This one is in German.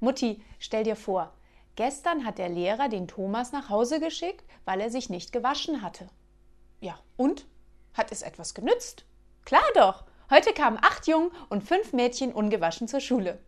Mutti, stell dir vor, gestern hat der Lehrer den Thomas nach Hause geschickt, weil er sich nicht gewaschen hatte. Ja, und? Hat es etwas genützt? Klar doch. Heute kamen acht Jungen und fünf Mädchen ungewaschen zur Schule.